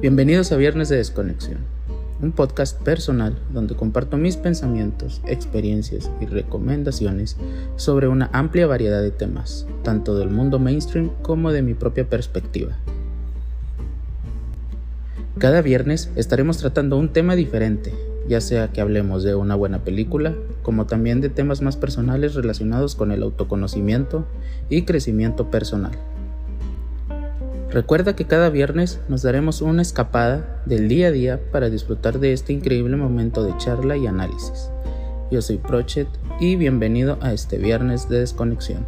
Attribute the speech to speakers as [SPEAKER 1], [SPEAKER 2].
[SPEAKER 1] Bienvenidos a Viernes de Desconexión, un podcast personal donde comparto mis pensamientos, experiencias y recomendaciones sobre una amplia variedad de temas, tanto del mundo mainstream como de mi propia perspectiva. Cada viernes estaremos tratando un tema diferente, ya sea que hablemos de una buena película, como también de temas más personales relacionados con el autoconocimiento y crecimiento personal. Recuerda que cada viernes nos daremos una escapada del día a día para disfrutar de este increíble momento de charla y análisis. Yo soy Prochet y bienvenido a este viernes de desconexión.